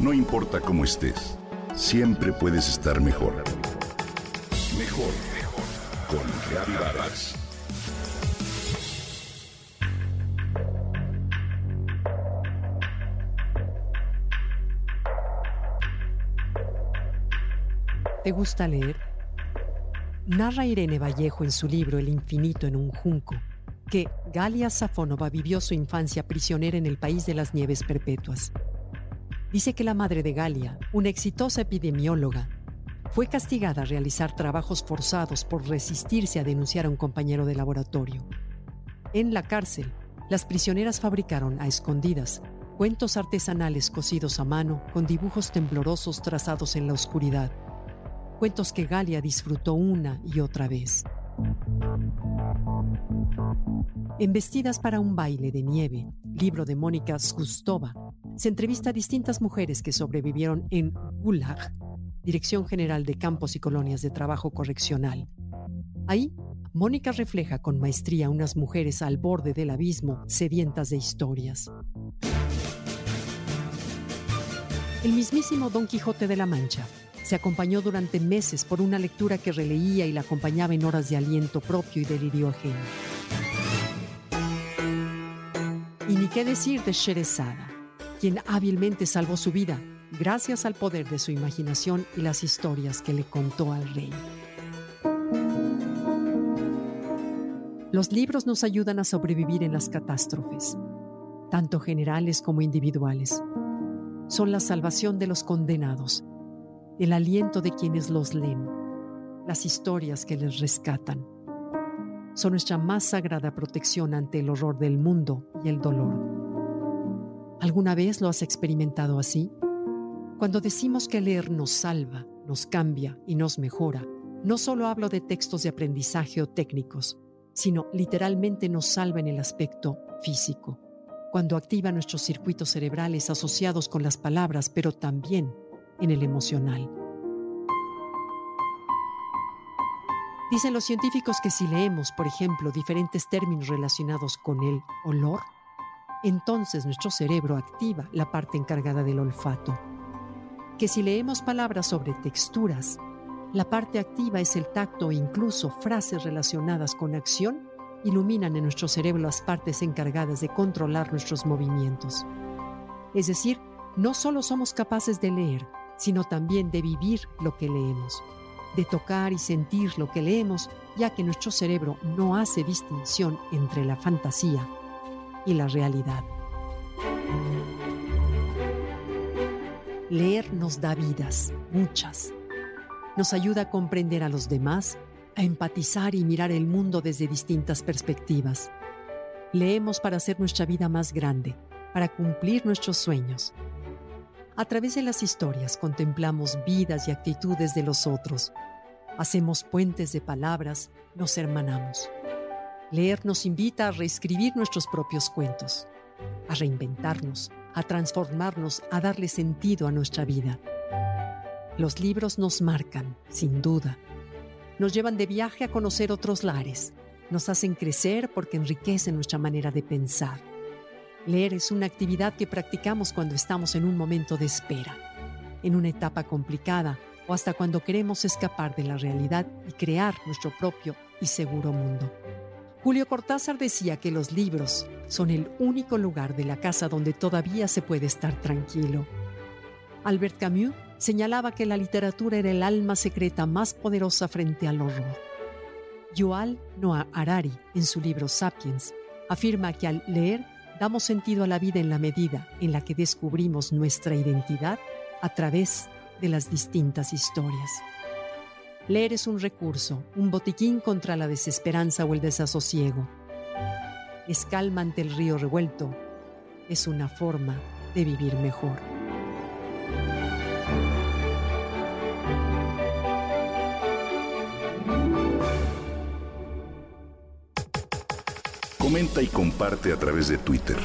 No importa cómo estés, siempre puedes estar mejor. Mejor, mejor. Con Reavivadas. ¿Te gusta leer? Narra Irene Vallejo en su libro El infinito en un junco que Galia Safonova vivió su infancia prisionera en el país de las nieves perpetuas. Dice que la madre de Galia, una exitosa epidemióloga, fue castigada a realizar trabajos forzados por resistirse a denunciar a un compañero de laboratorio. En la cárcel, las prisioneras fabricaron a escondidas cuentos artesanales cosidos a mano con dibujos temblorosos trazados en la oscuridad. Cuentos que Galia disfrutó una y otra vez. En Vestidas para un baile de nieve, libro de Mónica Skustova, se entrevista a distintas mujeres que sobrevivieron en Gulag, Dirección General de Campos y Colonias de Trabajo Correccional. Ahí, Mónica refleja con maestría unas mujeres al borde del abismo, sedientas de historias. El mismísimo Don Quijote de la Mancha se acompañó durante meses por una lectura que releía y la acompañaba en horas de aliento propio y delirio ajeno. Y ni qué decir de Sherezada, quien hábilmente salvó su vida gracias al poder de su imaginación y las historias que le contó al rey. Los libros nos ayudan a sobrevivir en las catástrofes, tanto generales como individuales. Son la salvación de los condenados, el aliento de quienes los leen, las historias que les rescatan son nuestra más sagrada protección ante el horror del mundo y el dolor. ¿Alguna vez lo has experimentado así? Cuando decimos que leer nos salva, nos cambia y nos mejora, no solo hablo de textos de aprendizaje o técnicos, sino literalmente nos salva en el aspecto físico, cuando activa nuestros circuitos cerebrales asociados con las palabras, pero también en el emocional. Dicen los científicos que si leemos, por ejemplo, diferentes términos relacionados con el olor, entonces nuestro cerebro activa la parte encargada del olfato. Que si leemos palabras sobre texturas, la parte activa es el tacto e incluso frases relacionadas con acción iluminan en nuestro cerebro las partes encargadas de controlar nuestros movimientos. Es decir, no solo somos capaces de leer, sino también de vivir lo que leemos de tocar y sentir lo que leemos, ya que nuestro cerebro no hace distinción entre la fantasía y la realidad. Leer nos da vidas, muchas. Nos ayuda a comprender a los demás, a empatizar y mirar el mundo desde distintas perspectivas. Leemos para hacer nuestra vida más grande, para cumplir nuestros sueños, a través de las historias contemplamos vidas y actitudes de los otros. Hacemos puentes de palabras, nos hermanamos. Leer nos invita a reescribir nuestros propios cuentos, a reinventarnos, a transformarnos, a darle sentido a nuestra vida. Los libros nos marcan, sin duda. Nos llevan de viaje a conocer otros lares. Nos hacen crecer porque enriquecen nuestra manera de pensar. Leer es una actividad que practicamos cuando estamos en un momento de espera, en una etapa complicada o hasta cuando queremos escapar de la realidad y crear nuestro propio y seguro mundo. Julio Cortázar decía que los libros son el único lugar de la casa donde todavía se puede estar tranquilo. Albert Camus señalaba que la literatura era el alma secreta más poderosa frente al horror. Yuval Noah Harari, en su libro Sapiens, afirma que al leer damos sentido a la vida en la medida en la que descubrimos nuestra identidad a través de las distintas historias. Leer es un recurso, un botiquín contra la desesperanza o el desasosiego. Es calma ante el río revuelto. Es una forma de vivir mejor. Comenta y comparte a través de Twitter.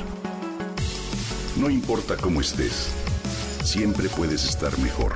No importa cómo estés, siempre puedes estar mejor.